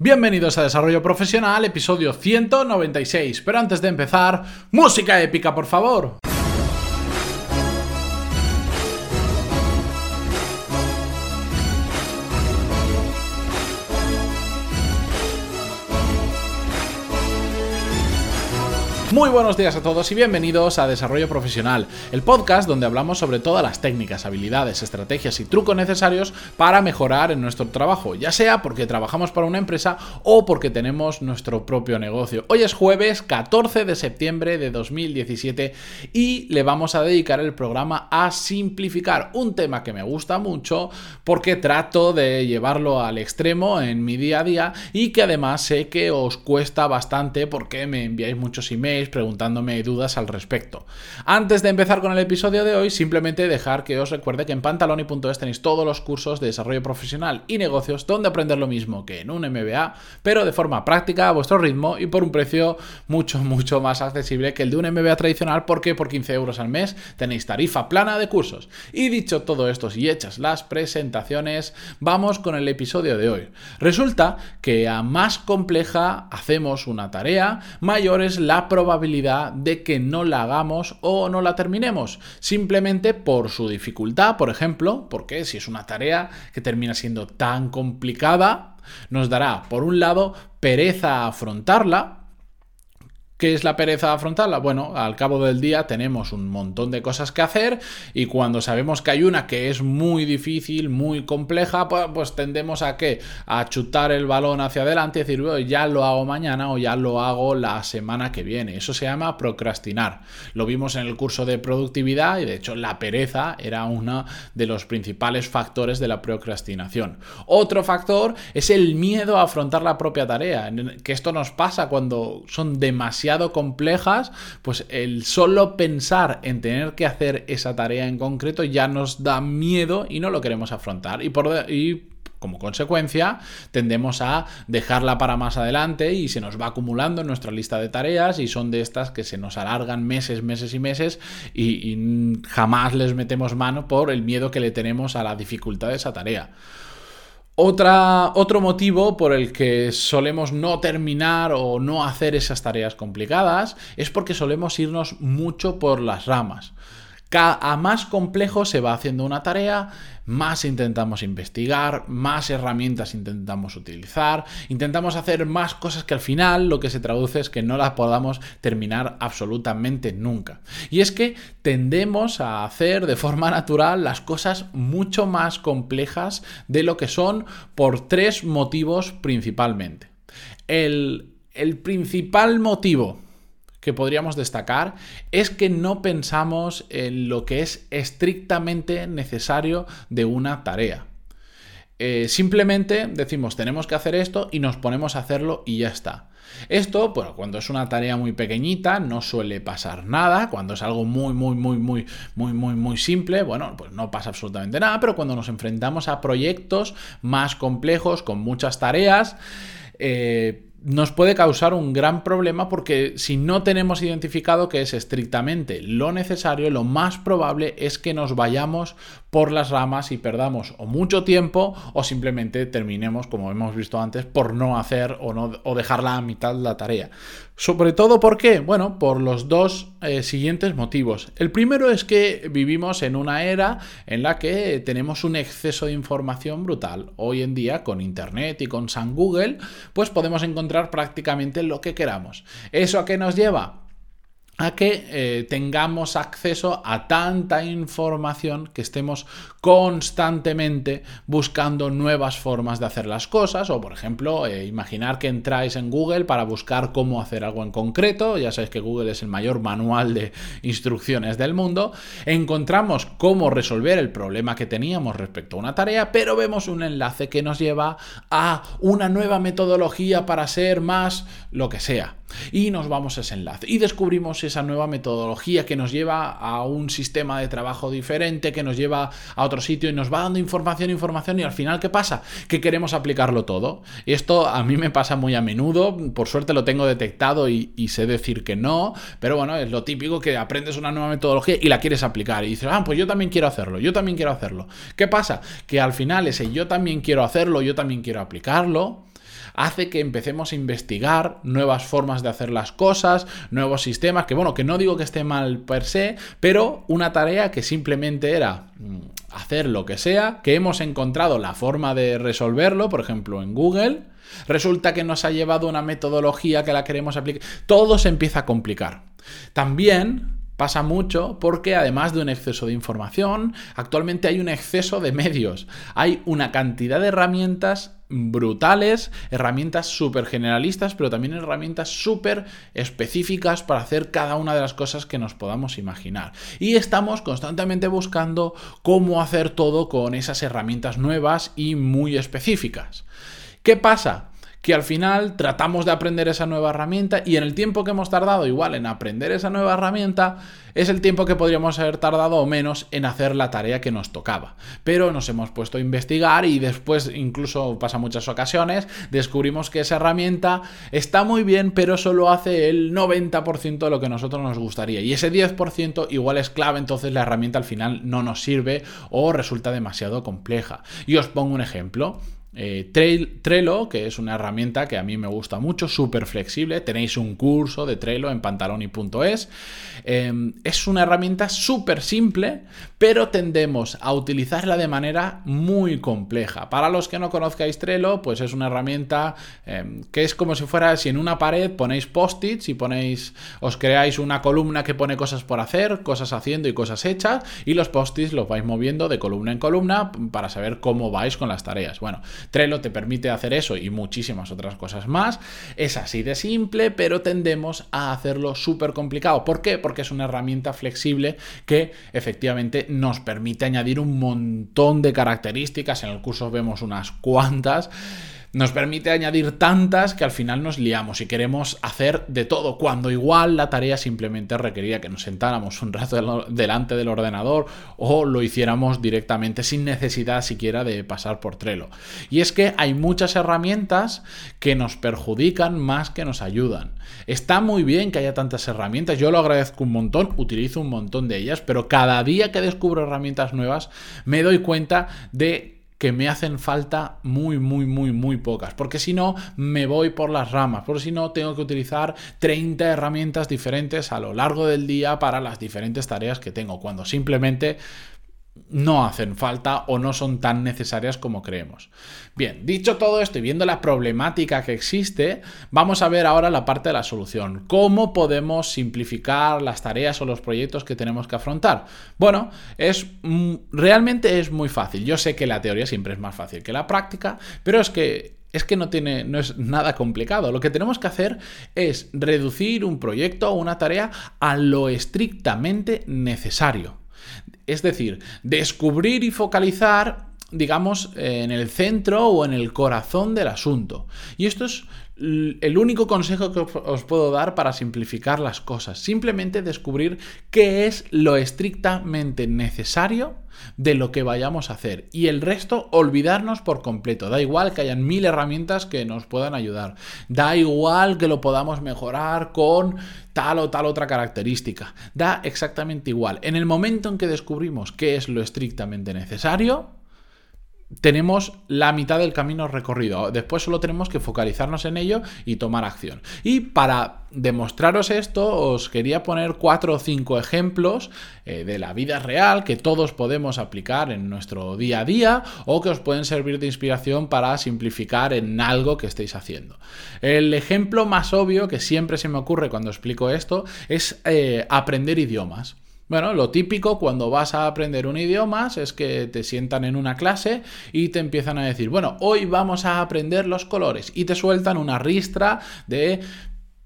Bienvenidos a Desarrollo Profesional, episodio 196. Pero antes de empezar, música épica, por favor. Muy buenos días a todos y bienvenidos a Desarrollo Profesional, el podcast donde hablamos sobre todas las técnicas, habilidades, estrategias y trucos necesarios para mejorar en nuestro trabajo, ya sea porque trabajamos para una empresa o porque tenemos nuestro propio negocio. Hoy es jueves 14 de septiembre de 2017 y le vamos a dedicar el programa a simplificar, un tema que me gusta mucho porque trato de llevarlo al extremo en mi día a día y que además sé que os cuesta bastante porque me enviáis muchos emails preguntándome dudas al respecto. Antes de empezar con el episodio de hoy, simplemente dejar que os recuerde que en pantaloni.es tenéis todos los cursos de desarrollo profesional y negocios donde aprender lo mismo que en un MBA, pero de forma práctica, a vuestro ritmo y por un precio mucho, mucho más accesible que el de un MBA tradicional, porque por 15 euros al mes tenéis tarifa plana de cursos. Y dicho todo esto y hechas las presentaciones, vamos con el episodio de hoy. Resulta que a más compleja hacemos una tarea, mayor es la probabilidad probabilidad de que no la hagamos o no la terminemos, simplemente por su dificultad, por ejemplo, porque si es una tarea que termina siendo tan complicada, nos dará, por un lado, pereza afrontarla, ¿Qué es la pereza afrontarla? Bueno, al cabo del día tenemos un montón de cosas que hacer y cuando sabemos que hay una que es muy difícil, muy compleja, pues, pues tendemos a qué? A chutar el balón hacia adelante y decir, ya lo hago mañana o ya lo hago la semana que viene. Eso se llama procrastinar. Lo vimos en el curso de productividad y de hecho la pereza era uno de los principales factores de la procrastinación. Otro factor es el miedo a afrontar la propia tarea, que esto nos pasa cuando son demasiado complejas, pues el solo pensar en tener que hacer esa tarea en concreto ya nos da miedo y no lo queremos afrontar. Y por, y como consecuencia, tendemos a dejarla para más adelante y se nos va acumulando en nuestra lista de tareas y son de estas que se nos alargan meses, meses y meses y, y jamás les metemos mano por el miedo que le tenemos a la dificultad de esa tarea. Otra, otro motivo por el que solemos no terminar o no hacer esas tareas complicadas es porque solemos irnos mucho por las ramas. A más complejo se va haciendo una tarea, más intentamos investigar, más herramientas intentamos utilizar, intentamos hacer más cosas que al final lo que se traduce es que no las podamos terminar absolutamente nunca. Y es que tendemos a hacer de forma natural las cosas mucho más complejas de lo que son por tres motivos principalmente. El, el principal motivo que podríamos destacar es que no pensamos en lo que es estrictamente necesario de una tarea. Eh, simplemente decimos tenemos que hacer esto y nos ponemos a hacerlo y ya está. Esto, bueno, cuando es una tarea muy pequeñita no suele pasar nada, cuando es algo muy, muy, muy, muy, muy, muy, muy simple, bueno, pues no pasa absolutamente nada, pero cuando nos enfrentamos a proyectos más complejos, con muchas tareas, eh, nos puede causar un gran problema porque si no tenemos identificado que es estrictamente lo necesario, lo más probable es que nos vayamos por las ramas y perdamos o mucho tiempo o simplemente terminemos, como hemos visto antes, por no hacer o, no, o dejarla a mitad la tarea. Sobre todo, ¿por qué? Bueno, por los dos eh, siguientes motivos. El primero es que vivimos en una era en la que tenemos un exceso de información brutal. Hoy en día, con Internet y con San Google, pues podemos encontrar prácticamente lo que queramos. ¿Eso a qué nos lleva? A que eh, tengamos acceso a tanta información que estemos constantemente buscando nuevas formas de hacer las cosas. O por ejemplo eh, imaginar que entráis en Google para buscar cómo hacer algo en concreto. Ya sabéis que Google es el mayor manual de instrucciones del mundo. Encontramos cómo resolver el problema que teníamos respecto a una tarea pero vemos un enlace que nos lleva a una nueva metodología para ser más lo que sea. Y nos vamos a ese enlace. Y descubrimos esa nueva metodología que nos lleva a un sistema de trabajo diferente, que nos lleva a otro sitio y nos va dando información, información y al final ¿qué pasa? Que queremos aplicarlo todo. Y esto a mí me pasa muy a menudo, por suerte lo tengo detectado y, sé decir que no, pero bueno, es lo típico que aprendes una nueva metodología y la quieres aplicar y dices, ah, pues yo también quiero hacerlo, yo también quiero hacerlo. ¿Qué pasa? Que al final ese yo también quiero hacerlo, yo también quiero aplicarlo, hace que empecemos a investigar nuevas formas de hacer las cosas, nuevos sistemas, que bueno, que no digo que esté mal per se, pero una tarea que simplemente era mm, hacer lo que sea, que hemos encontrado la forma de resolverlo, por ejemplo en Google, resulta que nos ha llevado una metodología que la queremos aplicar, todo se empieza a complicar. También Pasa mucho porque además de un exceso de información, actualmente hay un exceso de medios. Hay una cantidad de herramientas brutales, herramientas súper generalistas, pero también herramientas súper específicas para hacer cada una de las cosas que nos podamos imaginar. Y estamos constantemente buscando cómo hacer todo con esas herramientas nuevas y muy específicas. ¿Qué pasa? Que al final tratamos de aprender esa nueva herramienta y en el tiempo que hemos tardado igual en aprender esa nueva herramienta es el tiempo que podríamos haber tardado o menos en hacer la tarea que nos tocaba. Pero nos hemos puesto a investigar y después, incluso pasa muchas ocasiones, descubrimos que esa herramienta está muy bien, pero solo hace el 90% de lo que nosotros nos gustaría. Y ese 10% igual es clave, entonces la herramienta al final no nos sirve o resulta demasiado compleja. Y os pongo un ejemplo. Eh, Trello, que es una herramienta que a mí me gusta mucho, súper flexible. Tenéis un curso de Trello en pantaloni.es. Em, es una herramienta súper simple, pero tendemos a utilizarla de manera muy compleja. Para los que no conozcáis Trello, pues es una herramienta em, que es como si fuera si en una pared ponéis post-its y ponéis, os creáis una columna que pone cosas por hacer, cosas haciendo y cosas hechas, y los post-its los vais moviendo de columna en columna para saber cómo vais con las tareas. Bueno, Trello te permite hacer eso y muchísimas otras cosas más. Es así de simple, pero tendemos a hacerlo súper complicado. ¿Por qué? Porque es una herramienta flexible que efectivamente nos permite añadir un montón de características. En el curso vemos unas cuantas nos permite añadir tantas que al final nos liamos y queremos hacer de todo, cuando igual la tarea simplemente requería que nos sentáramos un rato delante del ordenador o lo hiciéramos directamente sin necesidad siquiera de pasar por Trello. Y es que hay muchas herramientas que nos perjudican más que nos ayudan. Está muy bien que haya tantas herramientas, yo lo agradezco un montón, utilizo un montón de ellas, pero cada día que descubro herramientas nuevas me doy cuenta de que me hacen falta muy, muy, muy, muy pocas. Porque si no, me voy por las ramas. Porque si no, tengo que utilizar 30 herramientas diferentes a lo largo del día para las diferentes tareas que tengo. Cuando simplemente no hacen falta o no son tan necesarias como creemos. Bien, dicho todo esto y viendo la problemática que existe, vamos a ver ahora la parte de la solución. ¿Cómo podemos simplificar las tareas o los proyectos que tenemos que afrontar? Bueno, es mm, realmente es muy fácil. Yo sé que la teoría siempre es más fácil que la práctica, pero es que es que no tiene no es nada complicado. Lo que tenemos que hacer es reducir un proyecto o una tarea a lo estrictamente necesario. Es decir, descubrir y focalizar digamos, en el centro o en el corazón del asunto. Y esto es el único consejo que os puedo dar para simplificar las cosas. Simplemente descubrir qué es lo estrictamente necesario de lo que vayamos a hacer. Y el resto, olvidarnos por completo. Da igual que hayan mil herramientas que nos puedan ayudar. Da igual que lo podamos mejorar con tal o tal otra característica. Da exactamente igual. En el momento en que descubrimos qué es lo estrictamente necesario, tenemos la mitad del camino recorrido. Después solo tenemos que focalizarnos en ello y tomar acción. Y para demostraros esto, os quería poner cuatro o cinco ejemplos eh, de la vida real que todos podemos aplicar en nuestro día a día o que os pueden servir de inspiración para simplificar en algo que estéis haciendo. El ejemplo más obvio que siempre se me ocurre cuando explico esto es eh, aprender idiomas. Bueno, lo típico cuando vas a aprender un idioma es que te sientan en una clase y te empiezan a decir, bueno, hoy vamos a aprender los colores y te sueltan una ristra de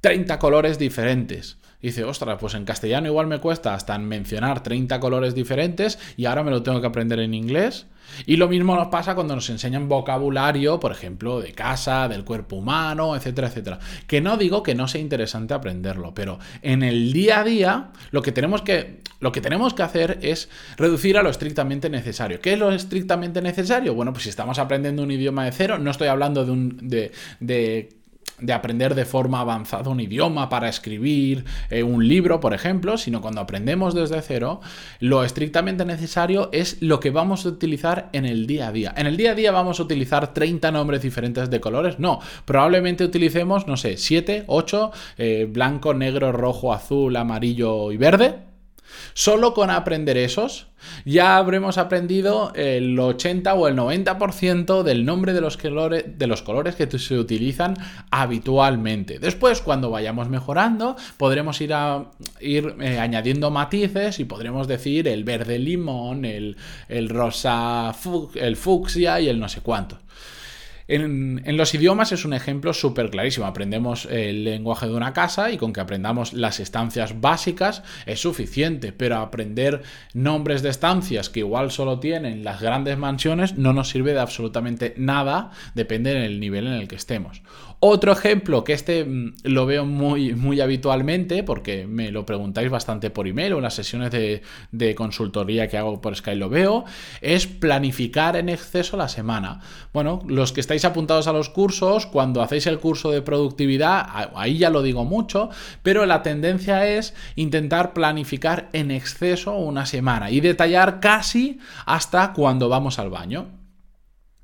30 colores diferentes. Dice, ostras, pues en castellano igual me cuesta hasta mencionar 30 colores diferentes y ahora me lo tengo que aprender en inglés. Y lo mismo nos pasa cuando nos enseñan vocabulario, por ejemplo, de casa, del cuerpo humano, etcétera, etcétera. Que no digo que no sea interesante aprenderlo, pero en el día a día lo que tenemos que, lo que, tenemos que hacer es reducir a lo estrictamente necesario. ¿Qué es lo estrictamente necesario? Bueno, pues si estamos aprendiendo un idioma de cero, no estoy hablando de un... de de aprender de forma avanzada un idioma para escribir eh, un libro, por ejemplo, sino cuando aprendemos desde cero, lo estrictamente necesario es lo que vamos a utilizar en el día a día. En el día a día vamos a utilizar 30 nombres diferentes de colores, no, probablemente utilicemos, no sé, 7, 8, eh, blanco, negro, rojo, azul, amarillo y verde Solo con aprender esos ya habremos aprendido el 80 o el 90% del nombre de los, colores, de los colores que se utilizan habitualmente. Después, cuando vayamos mejorando, podremos ir, a, ir eh, añadiendo matices y podremos decir el verde limón, el, el rosa, el fucsia y el no sé cuánto. En, los idiomas es un ejemplo súper clarísimo. Aprendemos el lenguaje de una casa y con que aprendamos las estancias básicas es suficiente, pero aprender nombres de estancias que igual solo tienen las grandes mansiones no nos sirve de absolutamente nada, depende del nivel en el que estemos. Otro ejemplo, que este mm, lo veo muy, muy habitualmente, porque me lo preguntáis bastante por email o en las sesiones de, de consultoría que hago por Skype lo veo, es planificar en exceso la semana. Bueno, los que estáis apuntados a los cursos, cuando hacéis el curso de productividad, ahí ya lo digo mucho, pero la tendencia es intentar planificar en exceso una semana y detallar casi hasta cuando vamos al baño.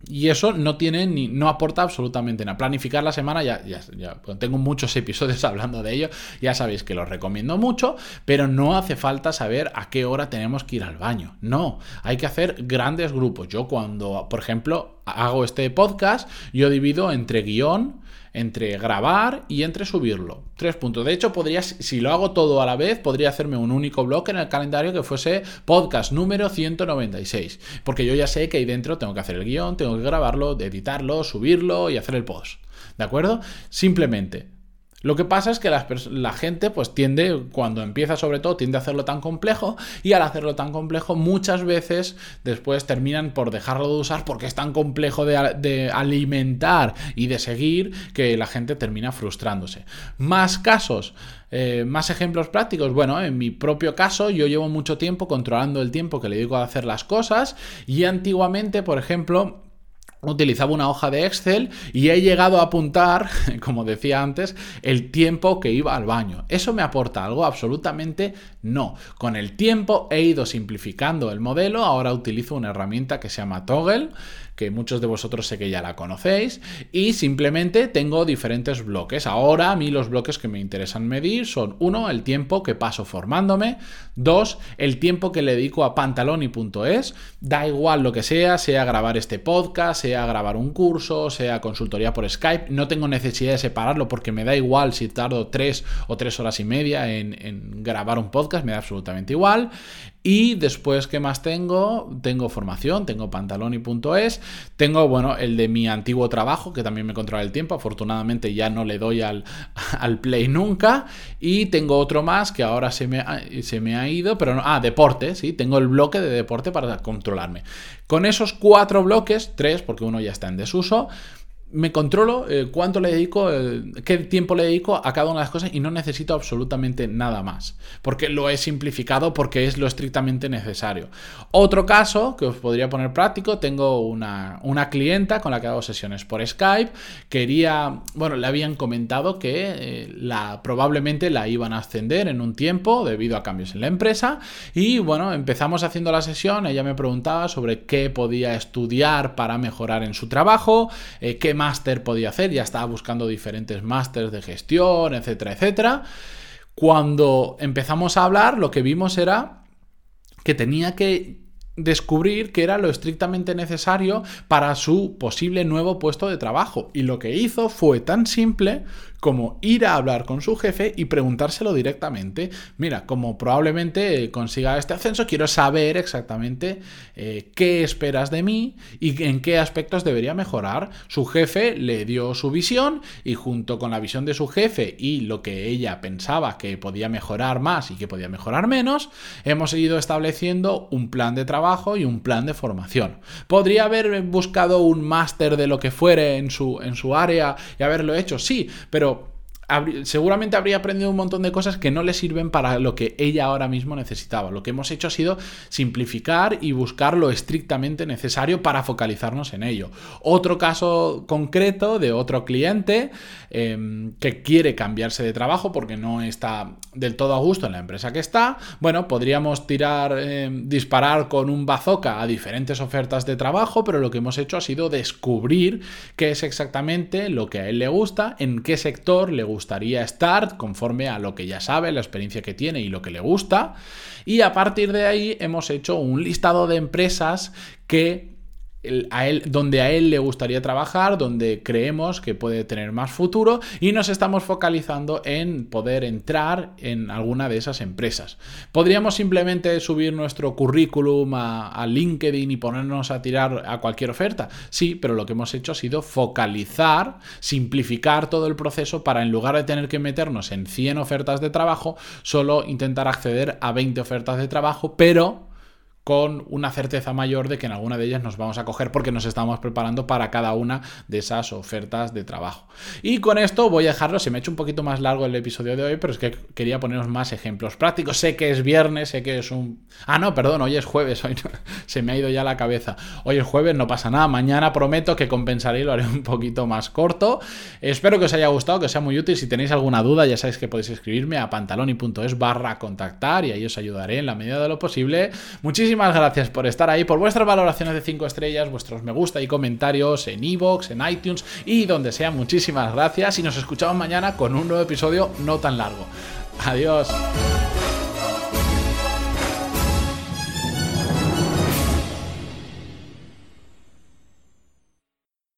Y eso no tiene ni, no aporta absolutamente nada. Planificar la semana, ya, ya, ya, tengo muchos episodios hablando de ello, ya sabéis que los recomiendo mucho, pero no hace falta saber a qué hora tenemos que ir al baño. No, hay que hacer grandes grupos. Yo cuando, por ejemplo, hago este podcast, yo divido entre guion, entre grabar y entre subirlo. Tres puntos. De hecho, podría, si lo hago todo a la vez, podría hacerme un único bloque en el calendario que fuese podcast número 196. Porque yo ya sé que ahí dentro tengo que hacer el guion, tengo que grabarlo, editarlo, subirlo y hacer el post. ¿De acuerdo? Simplemente lo que pasa es que la, gente pues tiende, cuando empieza sobre todo, tiende a hacerlo tan complejo y al hacerlo tan complejo muchas veces después terminan por dejarlo de usar porque es tan complejo de, alimentar y de seguir que la gente termina frustrándose. Más casos, eh, más ejemplos prácticos. Bueno, en mi propio caso yo llevo mucho tiempo controlando el tiempo que le digo a hacer las cosas y antiguamente, por ejemplo, utilizaba una hoja de Excel y he llegado a apuntar, como decía antes, el tiempo que iba al baño. ¿Eso me aporta algo? Absolutamente no. Con el tiempo he ido simplificando el modelo, ahora utilizo una herramienta que se llama Toggle, que muchos de vosotros sé que ya la conocéis, y simplemente tengo diferentes bloques. Ahora a mí los bloques que me interesan medir son, uno, el tiempo que paso formándome, dos, el tiempo que le dedico a pantaloni.es, da igual lo que sea, sea grabar este podcast, sea grabar un curso, sea consultoría por Skype, no tengo necesidad de separarlo porque me da igual si tardo tres o tres horas y media en, grabar un podcast, me da absolutamente igual. Y después, ¿qué más tengo? Tengo formación, tengo pantaloni.es, tengo, bueno, el de mi antiguo trabajo, que también me controla el tiempo, afortunadamente ya no le doy al, al play nunca, y tengo otro más que ahora se me, ha, se me ha ido, pero no, ah, deporte, sí, tengo el bloque de deporte para controlarme. Con esos cuatro bloques, tres, porque uno ya está en desuso, me controlo eh, cuánto le dedico, eh, qué tiempo le dedico a cada una de las cosas y no necesito absolutamente nada más, porque lo he simplificado porque es lo estrictamente necesario. Otro caso que os podría poner práctico, tengo una, una clienta con la que hago sesiones por Skype, quería, bueno, le habían comentado que eh, la, probablemente la iban a ascender en un tiempo debido a cambios en la empresa y bueno, empezamos haciendo la sesión, ella me preguntaba sobre qué podía estudiar para mejorar en su trabajo, qué máster podía hacer, ya estaba buscando diferentes másters de gestión, etcétera, etcétera. Cuando empezamos a hablar, lo que vimos era que tenía que descubrir que era lo estrictamente necesario para su posible nuevo puesto de trabajo. Y lo que hizo fue tan simple como ir a hablar con su jefe y preguntárselo directamente. Mira, como probablemente consiga este ascenso, quiero saber exactamente eh, qué esperas de mí y en qué aspectos debería mejorar. Su jefe le dio su visión y junto con la visión de su jefe y lo que ella pensaba que podía mejorar más y que podía mejorar menos, hemos ido estableciendo un plan de trabajo y un plan de formación. Podría haber buscado un máster de lo que fuere en su, en su área y haberlo hecho, sí, pero seguramente habría aprendido un montón de cosas que no le sirven para lo que ella ahora mismo necesitaba. Lo que hemos hecho ha sido simplificar y buscar lo estrictamente necesario para focalizarnos en ello. Otro caso concreto de otro cliente em, que quiere cambiarse de trabajo porque no está del todo a gusto en la empresa que está. Bueno, podríamos tirar, em, disparar con un bazooka a diferentes ofertas de trabajo, pero lo que hemos hecho ha sido descubrir qué es exactamente lo que a él le gusta, en qué sector le gustaría estar, conforme a lo que ya sabe, la experiencia que tiene y lo que le gusta. Y a partir de ahí hemos hecho un listado de empresas que a él, donde a él le gustaría trabajar, donde creemos que puede tener más futuro y nos estamos focalizando en poder entrar en alguna de esas empresas. Podríamos simplemente subir nuestro currículum a, a, LinkedIn y ponernos a tirar a cualquier oferta. Sí, pero lo que hemos hecho ha sido focalizar, simplificar todo el proceso para en lugar de tener que meternos en 100 ofertas de trabajo, solo intentar acceder a 20 ofertas de trabajo, pero con una certeza mayor de que en alguna de ellas nos vamos a coger porque nos estamos preparando para cada una de esas ofertas de trabajo. Y con esto voy a dejarlo, se me ha hecho un poquito más largo el episodio de hoy, pero es que quería poneros más ejemplos prácticos. Sé que es viernes, sé que es un... Ah, no, perdón, hoy es jueves, hoy se me ha ido ya la cabeza. Hoy es jueves, no pasa nada, mañana prometo que compensaré y lo haré un poquito más corto. Espero que os haya gustado, que sea muy útil. Si tenéis alguna duda, ya sabéis que podéis escribirme a pantaloni.es barra contactar y ahí os ayudaré en la medida de lo posible. Muchísimas Muchísimas gracias por estar ahí, por vuestras valoraciones de 5 estrellas, vuestros me gusta y comentarios en iVoox, en iTunes y donde sea. Muchísimas gracias y nos escuchamos mañana con un nuevo episodio no tan largo. Adiós.